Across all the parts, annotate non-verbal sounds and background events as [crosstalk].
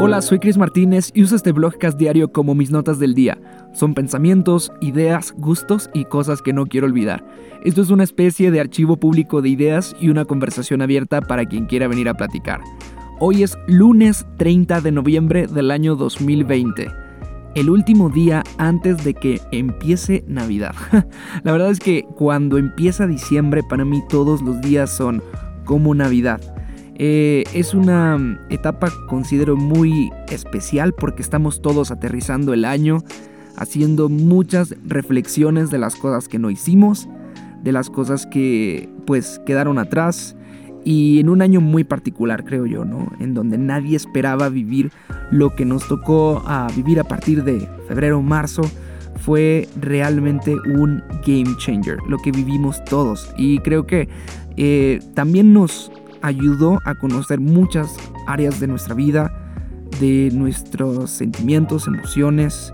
Hola, soy Chris Martínez y uso este blogcast diario como mis notas del día. Son pensamientos, ideas, gustos y cosas que no quiero olvidar. Esto es una especie de archivo público de ideas y una conversación abierta para quien quiera venir a platicar. Hoy es lunes 30 de noviembre del año 2020. El último día antes de que empiece Navidad. [laughs] La verdad es que cuando empieza diciembre para mí todos los días son como Navidad. Eh, es una mm, etapa considero muy especial porque estamos todos aterrizando el año, haciendo muchas reflexiones de las cosas que no hicimos, de las cosas que pues quedaron atrás y en un año muy particular creo yo, ¿no? En donde nadie esperaba vivir lo que nos tocó a vivir a partir de febrero, marzo fue realmente un game changer, lo que vivimos todos. Y creo que eh, también nos ayudó a conocer muchas áreas de nuestra vida, de nuestros sentimientos, emociones,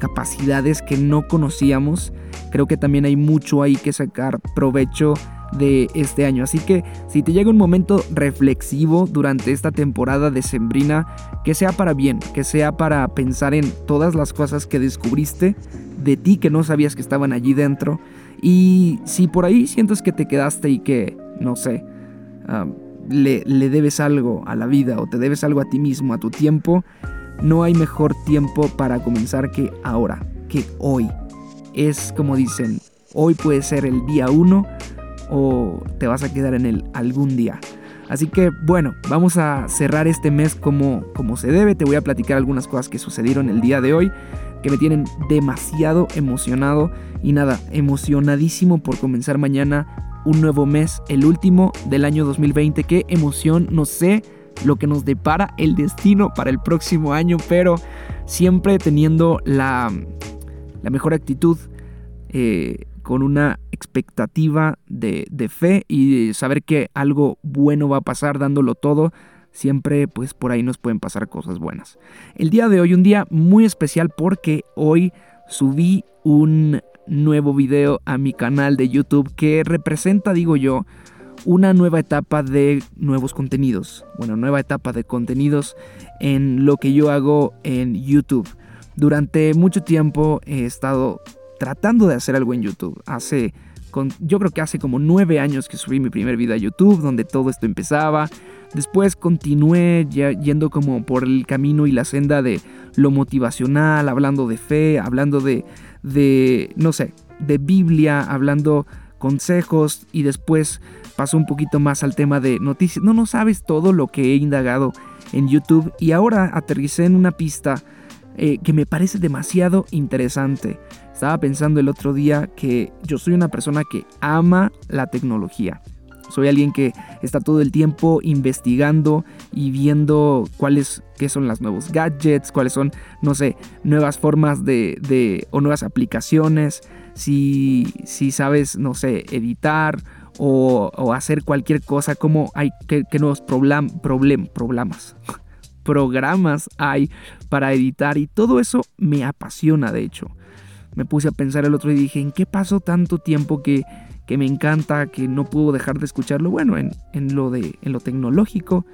capacidades que no conocíamos. Creo que también hay mucho ahí que sacar provecho de este año. Así que si te llega un momento reflexivo durante esta temporada de Sembrina, que sea para bien, que sea para pensar en todas las cosas que descubriste de ti que no sabías que estaban allí dentro. Y si por ahí sientes que te quedaste y que, no sé, le, debes algo a la vida o te debes algo a ti mismo, a tu tiempo, no hay mejor tiempo para comenzar que ahora, que hoy. Es como dicen, hoy puede ser el día uno o te vas a quedar en él algún día. Así que bueno, vamos a cerrar este mes como, como se debe. Te voy a platicar algunas cosas que sucedieron el día de hoy que me tienen demasiado emocionado y nada, emocionadísimo por comenzar mañana un nuevo mes, el último del año 2020. Qué emoción, no sé lo que nos depara el destino para el próximo año, pero siempre teniendo la, la mejor actitud, eh, con una expectativa de, fe y saber que algo bueno va a pasar dándolo todo. Siempre pues por ahí nos pueden pasar cosas buenas. El día de hoy un día muy especial porque hoy subí un nuevo video a mi canal de YouTube que representa, digo yo, una nueva etapa de nuevos contenidos. Bueno, nueva etapa de contenidos en lo que yo hago en YouTube. Durante mucho tiempo he estado tratando de hacer algo en YouTube. Hace, yo creo que hace como nueve años que subí mi primer video a YouTube, donde todo esto empezaba. Después continué yendo como por el camino y la senda de lo motivacional, hablando de fe, hablando de, de, no sé, de Biblia, hablando consejos y después pasó un poquito más al tema de noticias. No, no sabes todo lo que he indagado en YouTube y ahora aterricé en una pista eh, que me parece demasiado interesante. Estaba pensando el otro día que yo soy una persona que ama la tecnología. Soy alguien que está todo el tiempo investigando y viendo cuáles qué son los nuevos gadgets, cuáles son, no sé, nuevas formas de, o nuevas aplicaciones, si, si sabes, no sé, editar o, hacer cualquier cosa, como hay, qué, nuevos problem, problem, problemas, [laughs] programas hay para editar y todo eso me apasiona, de hecho. Me puse a pensar el otro día y dije, ¿en qué pasó tanto tiempo que que me encanta, que no puedo dejar de escucharlo, bueno, en, lo, de, en lo tecnológico,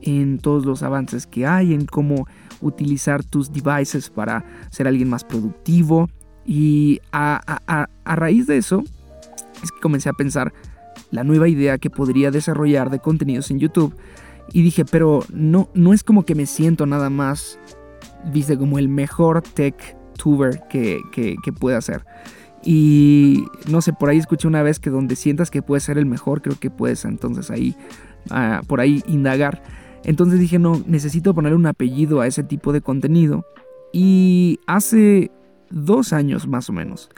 en todos los avances que hay, en cómo utilizar tus devices para ser alguien más productivo. Y a, a, raíz de eso, es que comencé a pensar la nueva idea que podría desarrollar de contenidos en YouTube. Y dije, pero no, no es como que me siento nada más, viste, como el mejor tech tuber que, que, que pueda hacer. Y no sé, por ahí escuché una vez que donde sientas que puedes ser el mejor, creo que puedes entonces ahí, ah, por ahí indagar. Entonces dije, no, necesito poner un apellido a ese tipo de contenido. Y hace dos años más o menos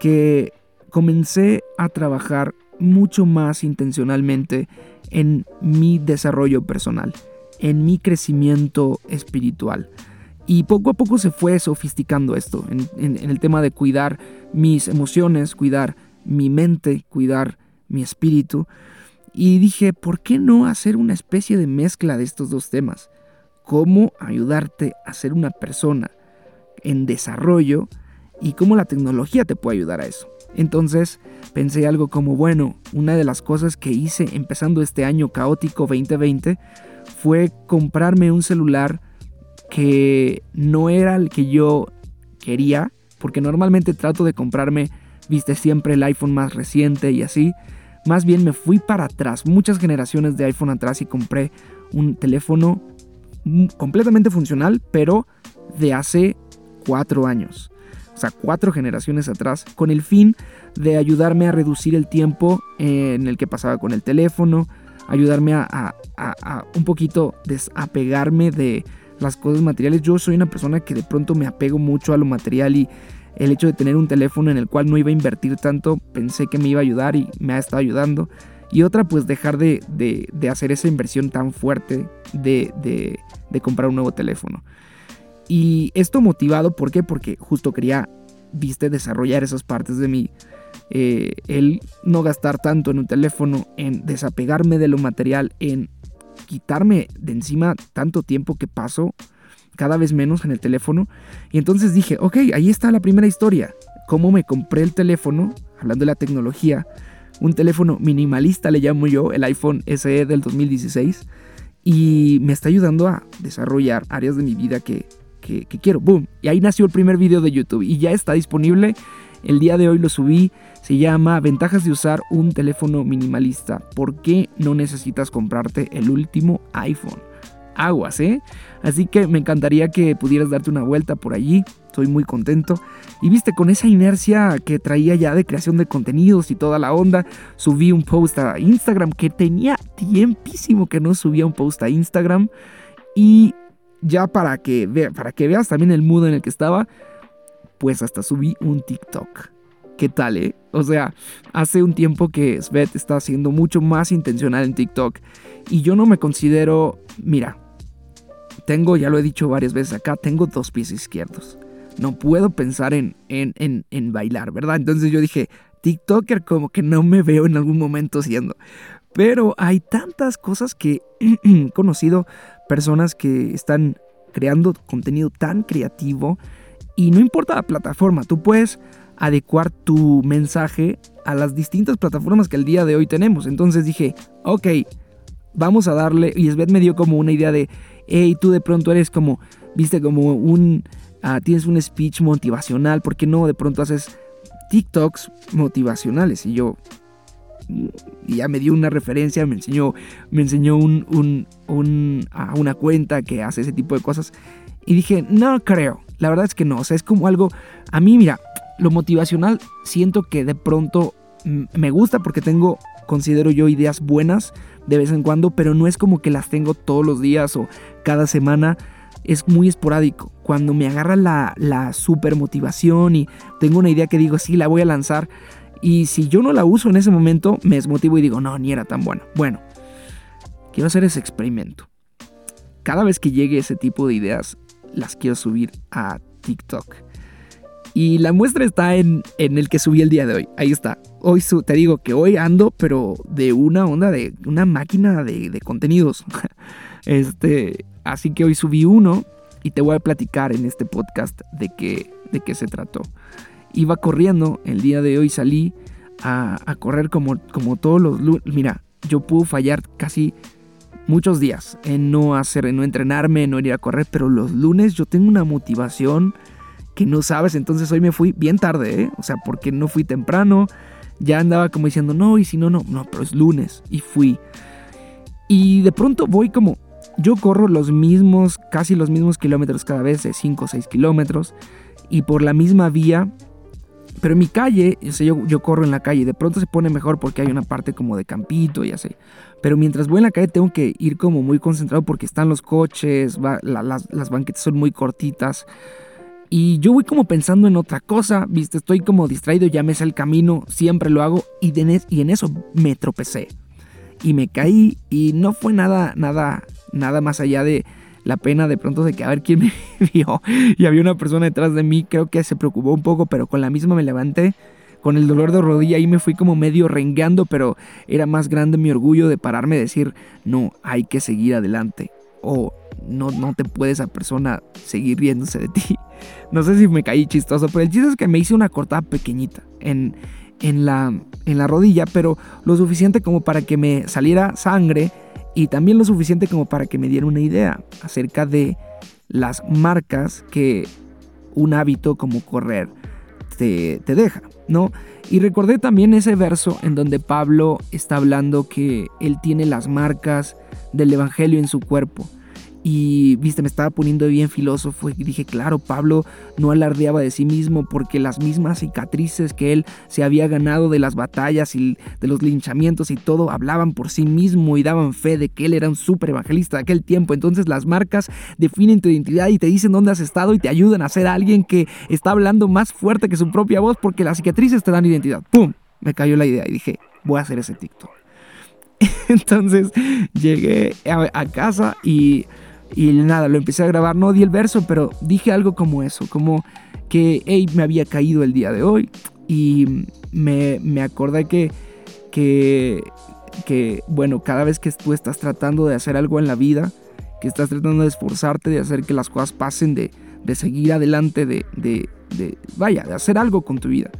que comencé a trabajar mucho más intencionalmente en mi desarrollo personal, en mi crecimiento espiritual. Y poco a poco se fue sofisticando esto en, el tema de cuidar mis emociones, cuidar mi mente, cuidar mi espíritu. Y dije, ¿por qué no hacer una especie de mezcla de estos dos temas? ¿Cómo ayudarte a ser una persona en desarrollo y cómo la tecnología te puede ayudar a eso? Entonces pensé algo como, bueno, una de las cosas que hice empezando este año caótico 2020 fue comprarme un celular que no era el que yo quería, porque normalmente trato de comprarme, viste, siempre el iPhone más reciente y así. Más bien me fui para atrás, muchas generaciones de iPhone atrás y compré un teléfono completamente funcional, pero de hace cuatro años. O sea, cuatro generaciones atrás, con el fin de ayudarme a reducir el tiempo en el que pasaba con el teléfono, ayudarme a, un poquito desapegarme de las cosas materiales. Yo soy una persona que de pronto me apego mucho a lo material y el hecho de tener un teléfono en el cual no iba a invertir tanto, pensé que me iba a ayudar y me ha estado ayudando. Y otra, pues dejar de, hacer esa inversión tan fuerte de, de, comprar un nuevo teléfono. Y esto motivado, ¿por qué? Porque justo quería, viste, desarrollar esas partes de mí. Eh, el no gastar tanto en un teléfono, en desapegarme de lo material, en quitarme de encima tanto tiempo que paso cada vez menos en el teléfono. Y entonces dije, ok, ahí está la primera historia. Cómo me compré el teléfono, hablando de la tecnología, un teléfono minimalista le llamo yo, el iPhone SE del 2016, y me está ayudando a desarrollar áreas de mi vida que, que, quiero. ¡Boom! Y ahí nació el primer video de YouTube y ya está disponible. El día de hoy lo subí. Se llama Ventajas de usar un teléfono minimalista. ¿Por qué no necesitas comprarte el último iPhone? Aguas, ¿eh? Así que me encantaría que pudieras darte una vuelta por allí. Estoy muy contento. Y viste, con esa inercia que traía ya de creación de contenidos y toda la onda, subí un post a Instagram que tenía tiempísimo que no subía un post a Instagram. Y ya para que, para que veas también el mood en el que estaba, pues hasta subí un TikTok. ¿Qué tal, eh? O sea, hace un tiempo que Svet está siendo mucho más intencional en TikTok. Y yo no me considero, mira, tengo, ya lo he dicho varias veces acá, tengo dos pies izquierdos no puedo pensar en, en, en, bailar, ¿verdad? Entonces yo dije, TikToker como que no me veo en algún momento siendo. Pero hay tantas cosas que [clears throat] he conocido personas que están creando contenido tan creativo y no importa la plataforma, tú puedes adecuar tu mensaje a las distintas plataformas que el día de hoy tenemos. Entonces dije, ok, vamos a darle, y Svet me dio como una idea de, hey, tú de pronto eres como, viste, como un Ah, tienes un speech motivacional, ¿por qué no de pronto haces TikToks motivacionales? Y yo ya me dio una referencia, me enseñó, me enseñó un, una cuenta que hace ese tipo de cosas. Y dije, no creo, la verdad es que no, o sea, es como algo, a mí mira, lo motivacional siento que de pronto me gusta porque tengo, considero yo, ideas buenas de vez en cuando, pero no es como que las tengo todos los días o cada semana es muy esporádico. Cuando me agarra la, la super motivación y tengo una idea que digo, sí, la voy a lanzar. Y si yo no la uso en ese momento, me desmotivo y digo, no, ni era tan buena. Bueno, quiero hacer ese experimento. Cada vez que llegue ese tipo de ideas, las quiero subir a TikTok. Y la muestra está en, en el que subí el día de hoy. Ahí está. Hoy te digo que hoy ando, pero de una onda de una máquina de, de contenidos. [laughs] este, Así que hoy subí uno y te voy a platicar en este podcast de qué, de qué se trató. Iba corriendo, el día de hoy salí a, correr como, como todos los lunes. Mira, yo pude fallar casi muchos días en no hacer, en no entrenarme, en no ir a correr, pero los lunes yo tengo una motivación que no sabes, entonces hoy me fui bien tarde, ¿eh? o sea, porque no fui temprano, ya andaba como diciendo, no, y si no, no, no, pero es lunes, y fui. Y de pronto voy como yo corro los mismos, casi los mismos kilómetros cada vez, de 5 o 6 kilómetros, y por la misma vía. Pero en mi calle, yo, yo corro en la calle, de pronto se pone mejor porque hay una parte como de campito y así. Pero mientras voy en la calle tengo que ir como muy concentrado porque están los coches, las, banquetas son muy cortitas. Y yo voy como pensando en otra cosa, viste, estoy como distraído, ya me sé el camino, siempre lo hago y, y en eso me tropecé. Y me caí y no fue nada, nada nada más allá de la pena de pronto de que a ver quién me [laughs] vio y había una persona detrás de mí, creo que se preocupó un poco, pero con la misma me levanté con el dolor de rodilla y me fui como medio rengueando, pero era más grande mi orgullo de pararme y decir, no, hay que seguir adelante. O no, no te puede esa persona seguir riéndose de ti. [laughs] No sé si me caí chistoso, pero el chiste es que me hice una cortada pequeñita en, en, la, en la rodilla, pero lo suficiente como para que me saliera sangre y también lo suficiente como para que me diera una idea acerca de las marcas que un hábito como correr te, deja, ¿no? Y recordé también ese verso en donde Pablo está hablando que él tiene las marcas del Evangelio en su cuerpo. Y, viste, me estaba poniendo bien filósofo y dije, claro, Pablo no alardeaba de sí mismo porque las mismas cicatrices que él se había ganado de las batallas y de los linchamientos y todo hablaban por sí mismo y daban fe de que él era un super evangelista de aquel tiempo. Entonces las marcas definen tu identidad y te dicen dónde has estado y te ayudan a ser alguien que está hablando más fuerte que su propia voz porque las cicatrices te dan identidad. ¡Pum! Me cayó la idea y dije, voy a hacer ese TikTok. [laughs] Entonces llegué a casa y y nada, lo empecé a grabar, no di el verso, pero dije algo como eso, como que, hey, me había caído el día de hoy y me, me acordé que, que, que, bueno, cada vez que tú estás tratando de hacer algo en la vida, que estás tratando de esforzarte, de hacer que las cosas pasen, de, de seguir adelante, de, de, de, vaya, de hacer algo con tu vida,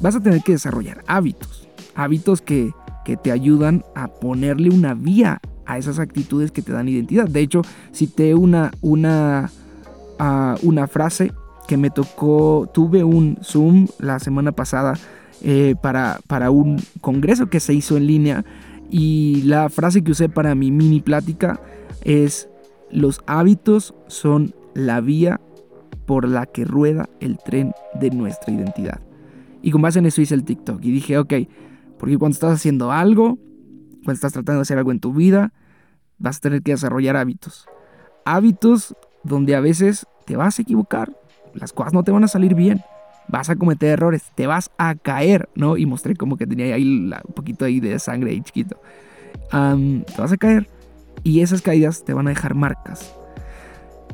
vas a tener que desarrollar hábitos, hábitos que, que te ayudan a ponerle una vía a esas actitudes que te dan identidad. De hecho, cité una, una, uh, una frase que me tocó, tuve un Zoom la semana pasada eh, para, para un congreso que se hizo en línea y la frase que usé para mi mini plática es, los hábitos son la vía por la que rueda el tren de nuestra identidad. Y con base en eso hice el TikTok y dije, ok, porque cuando estás haciendo algo, cuando estás tratando de hacer algo en tu vida, vas a tener que desarrollar hábitos. Hábitos donde a veces te vas a equivocar, las cosas no te van a salir bien, vas a cometer errores, te vas a caer, ¿no? Y mostré como que tenía ahí un poquito ahí de sangre ahí chiquito. te vas a caer y esas caídas te van a dejar marcas.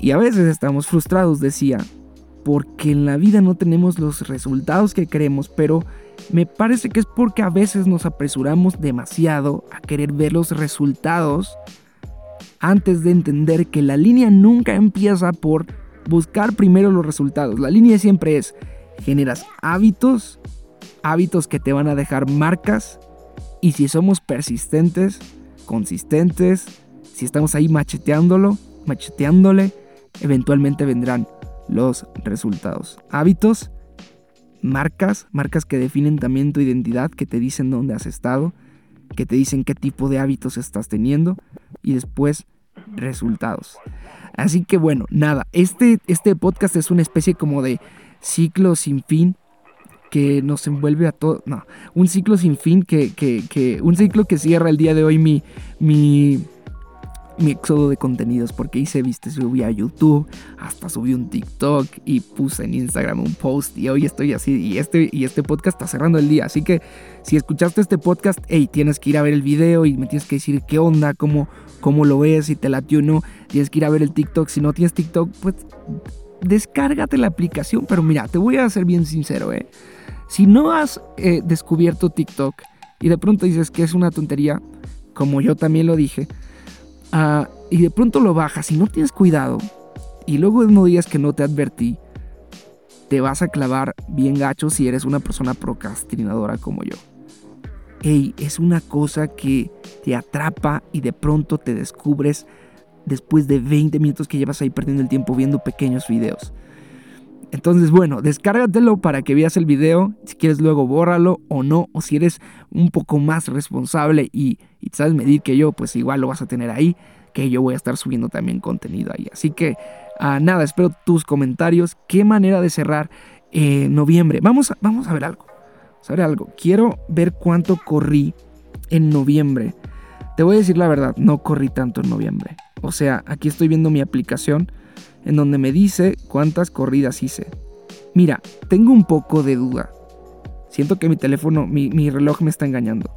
Y a veces estamos frustrados, decía, porque en la vida no tenemos los resultados que queremos, pero me parece que es porque a veces nos apresuramos demasiado a querer ver los resultados antes de entender que la línea nunca empieza por buscar primero los resultados. La línea siempre es, generas hábitos, hábitos que te van a dejar marcas, y si somos persistentes, consistentes, si estamos ahí macheteándolo, macheteándole, eventualmente vendrán los resultados. Hábitos marcas, marcas que definen también tu identidad, que te dicen dónde has estado, que te dicen qué tipo de hábitos estás teniendo y después resultados. Así que bueno, nada, este, este podcast es una especie como de ciclo sin fin que nos envuelve a todos, no, un ciclo sin fin que, que, que, un ciclo que cierra el día de hoy mi, mi, mi éxodo de contenidos porque hice, viste, subí a YouTube, hasta subí un TikTok y puse en Instagram un post y hoy estoy así y este, y este podcast está cerrando el día. Así que si escuchaste este podcast, hey, tienes que ir a ver el video y me tienes que decir qué onda, cómo, cómo lo ves, si te late o no. Tienes que ir a ver el TikTok. Si no tienes TikTok, pues descárgate la aplicación. Pero mira, te voy a ser bien sincero, ¿eh? Si no has eh, descubierto TikTok y de pronto dices que es una tontería, como yo también lo dije, Ah, y de pronto lo bajas y no tienes cuidado, y luego no digas que no te advertí, te vas a clavar bien gacho si eres una persona procrastinadora como yo. Ey, es una cosa que te atrapa y de pronto te descubres después de 20 minutos que llevas ahí perdiendo el tiempo viendo pequeños videos. Entonces, bueno, descárgatelo para que veas el video. Si quieres, luego bórralo o no. O si eres un poco más responsable y, sabes medir que yo, pues igual lo vas a tener ahí. Que yo voy a estar subiendo también contenido ahí. Así que, ah, nada, espero tus comentarios. Qué manera de cerrar eh, noviembre. Vamos a, vamos a ver algo. Vamos a ver algo. Quiero ver cuánto corrí en noviembre. Te voy a decir la verdad, no corrí tanto en noviembre. O sea, aquí estoy viendo mi aplicación en donde me dice cuántas corridas hice. Mira, tengo un poco de duda. Siento que mi teléfono, mi, reloj me está engañando.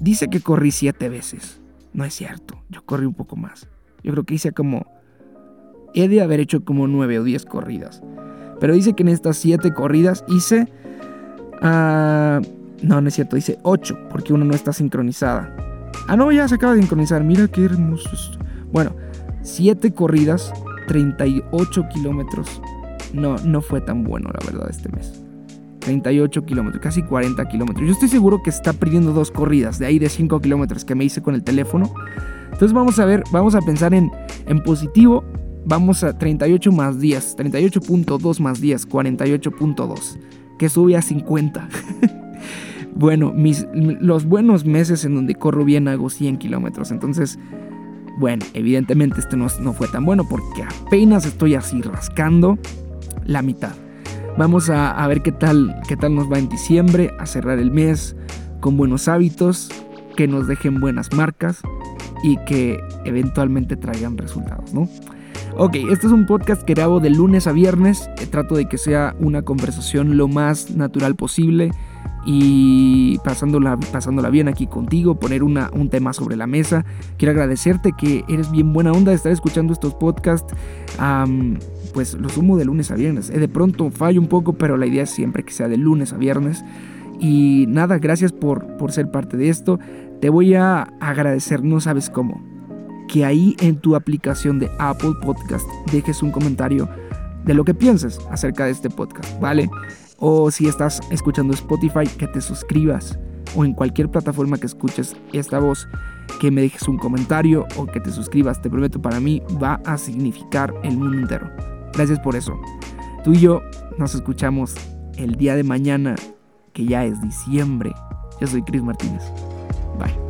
Dice que corrí siete veces. No es cierto, yo corrí un poco más. Yo creo que hice como... He de haber hecho como nueve o diez corridas. Pero dice que en estas siete corridas hice... Uh, no, no es cierto, dice ocho, porque una no está sincronizada. Ah, no, ya se acaba de sincronizar. Mira qué hermoso Bueno, siete corridas 38 kilómetros. No, no fue tan bueno, la verdad, este mes. 38 kilómetros, casi 40 kilómetros. Yo estoy seguro que está perdiendo dos corridas, de ahí de 5 kilómetros que me hice con el teléfono. Entonces vamos a ver, vamos a pensar en, en positivo. vamos a 38 más 10, 38.2 más 10, 48.2, que sube a 50. [laughs] bueno, los buenos meses en donde corro bien hago 100 kilómetros, entonces, bueno, evidentemente este no, no fue tan bueno porque apenas estoy así rascando la mitad. Vamos a, a, ver qué tal, qué tal nos va en diciembre, a cerrar el mes con buenos hábitos, que nos dejen buenas marcas y que eventualmente traigan resultados, ¿no? Ok, este es un podcast que grabo de lunes a viernes. Trato de que sea una conversación lo más natural posible y pasándola, pasándola bien aquí contigo, poner una, un tema sobre la mesa. Quiero agradecerte que eres bien buena onda de estar escuchando estos podcasts. pues los sumo de lunes a viernes. Eh, de pronto fallo un poco, pero la idea es siempre que sea de lunes a viernes. Y nada, gracias por, por ser parte de esto. Te voy a agradecer, no sabes cómo, que ahí en tu aplicación de Apple Podcast dejes un comentario de lo que pienses acerca de este podcast, ¿vale? O si estás escuchando Spotify, que te suscribas. O en cualquier plataforma que escuches esta voz, que me dejes un comentario o que te suscribas. Te prometo, para mí va a significar el mundo entero. Gracias por eso. Tú y yo nos escuchamos el día de mañana que ya es diciembre. Yo soy Chris Martínez. Bye.